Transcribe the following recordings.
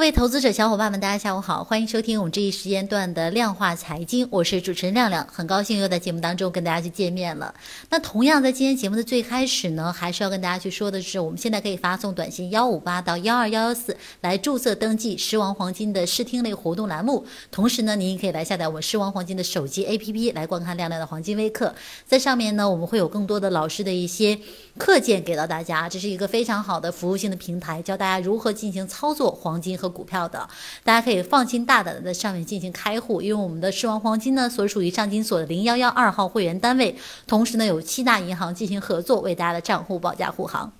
各位投资者小伙伴们，大家下午好，欢迎收听我们这一时间段的量化财经，我是主持人亮亮，很高兴又在节目当中跟大家去见面了。那同样在今天节目的最开始呢，还是要跟大家去说的是，我们现在可以发送短信幺五八到幺二幺幺四来注册登记狮王黄金的试听类活动栏目，同时呢，您也可以来下载我们狮王黄金的手机 APP 来观看亮亮的黄金微课，在上面呢，我们会有更多的老师的一些课件给到大家，这是一个非常好的服务性的平台，教大家如何进行操作黄金。和股票的，大家可以放心大胆的在上面进行开户，因为我们的狮王黄金呢，所属于上金所的零幺幺二号会员单位，同时呢有七大银行进行合作，为大家的账户保驾护航。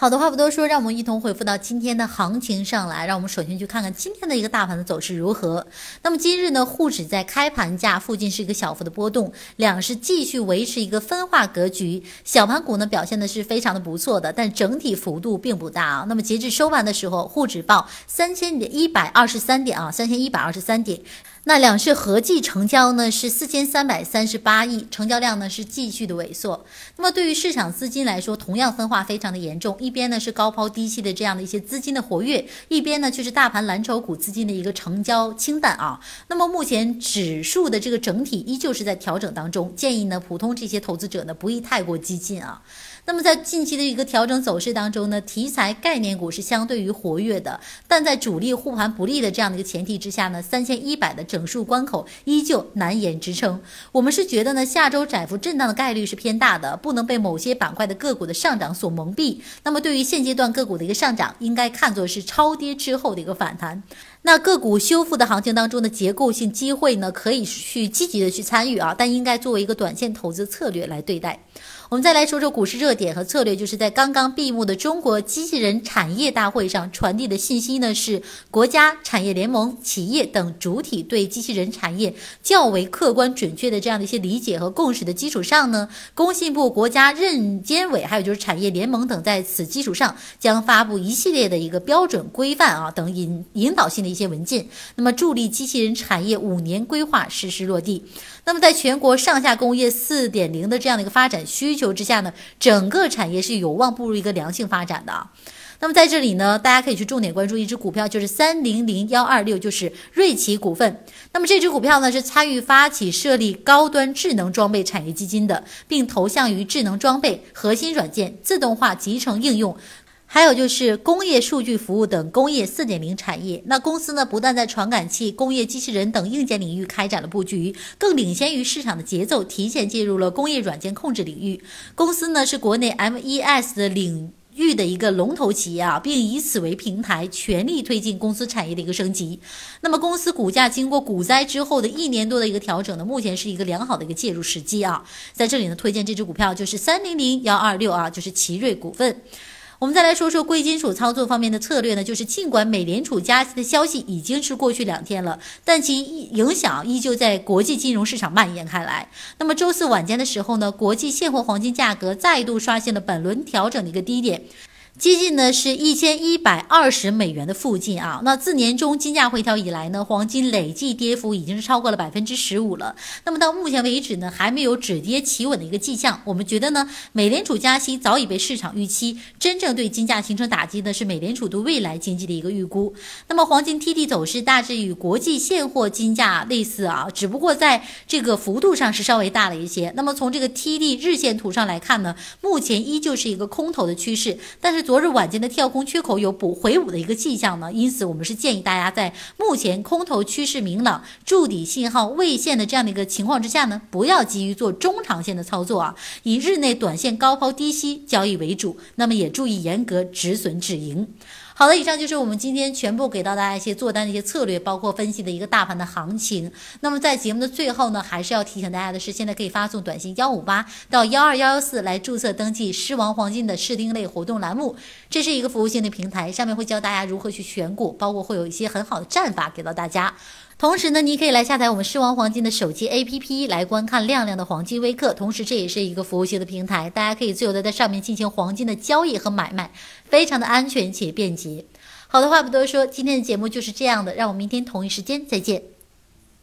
好的话不多说，让我们一同回复到今天的行情上来。让我们首先去看看今天的一个大盘的走势如何。那么今日呢，沪指在开盘价附近是一个小幅的波动，两市继续维持一个分化格局。小盘股呢表现的是非常的不错的，但整体幅度并不大啊。那么截至收盘的时候，沪指报三千一百二十三点啊，三千一百二十三点。那两市合计成交呢是四千三百三十八亿，成交量呢是继续的萎缩。那么对于市场资金来说，同样分化非常的严重。一边呢是高抛低吸的这样的一些资金的活跃，一边呢却是大盘蓝筹股资金的一个成交清淡啊。那么目前指数的这个整体依旧是在调整当中，建议呢普通这些投资者呢不宜太过激进啊。那么在近期的一个调整走势当中呢，题材概念股是相对于活跃的，但在主力护盘不利的这样的一个前提之下呢，三千一百的整数关口依旧难言支撑。我们是觉得呢，下周窄幅震荡的概率是偏大的，不能被某些板块的个股的上涨所蒙蔽。那么对于现阶段个股的一个上涨，应该看作是超跌之后的一个反弹。那个股修复的行情当中的结构性机会呢，可以去积极的去参与啊，但应该作为一个短线投资策略来对待。我们再来说说股市热点和策略，就是在刚刚闭幕的中国机器人产业大会上传递的信息呢，是国家产业联盟、企业等主体对机器人产业较为客观准确的这样的一些理解和共识的基础上呢，工信部、国家认监委还有就是产业联盟等在此基础上将发布一系列的一个标准规范啊等引引导性的一些文件，那么助力机器人产业五年规划实施落地。那么在全国上下工业四点零的这样的一个发展需求之下呢，整个产业是有望步入一个良性发展的。那么在这里呢，大家可以去重点关注一只股票，就是三零零幺二六，就是瑞奇股份。那么这只股票呢，是参与发起设立高端智能装备产业基金的，并投向于智能装备、核心软件、自动化集成应用。还有就是工业数据服务等工业四点零产业，那公司呢不但在传感器、工业机器人等硬件领域开展了布局，更领先于市场的节奏，提前介入了工业软件控制领域。公司呢是国内 MES 的领域的一个龙头企业啊，并以此为平台，全力推进公司产业的一个升级。那么公司股价经过股灾之后的一年多的一个调整呢，目前是一个良好的一个介入时机啊。在这里呢，推荐这只股票就是三零零幺二六啊，就是奇瑞股份。我们再来说说贵金属操作方面的策略呢，就是尽管美联储加息的消息已经是过去两天了，但其影响依旧在国际金融市场蔓延开来。那么周四晚间的时候呢，国际现货黄金价格再度刷新了本轮调整的一个低点。接近呢是一千一百二十美元的附近啊，那自年中金价回调以来呢，黄金累计跌幅已经是超过了百分之十五了。那么到目前为止呢，还没有止跌企稳的一个迹象。我们觉得呢，美联储加息早已被市场预期，真正对金价形成打击的是美联储对未来经济的一个预估。那么黄金 TD 走势大致与国际现货金价类似啊，只不过在这个幅度上是稍微大了一些。那么从这个 TD 日线图上来看呢，目前依旧是一个空头的趋势，但是。昨日晚间的跳空缺口有补回补的一个迹象呢，因此我们是建议大家在目前空头趋势明朗、筑底信号未现的这样的一个情况之下呢，不要急于做中长线的操作啊，以日内短线高抛低吸交易为主。那么也注意严格止损止盈。好的，以上就是我们今天全部给到大家一些做单的一些策略，包括分析的一个大盘的行情。那么在节目的最后呢，还是要提醒大家的是，现在可以发送短信幺五八到幺二幺幺四来注册登记狮王黄金的试听类活动栏目。这是一个服务性的平台，上面会教大家如何去选股，包括会有一些很好的战法给到大家。同时呢，你可以来下载我们狮王黄金的手机 APP 来观看亮亮的黄金微课。同时，这也是一个服务性的平台，大家可以自由的在上面进行黄金的交易和买卖，非常的安全且便捷。好的话不多说，今天的节目就是这样的，让我们明天同一时间再见。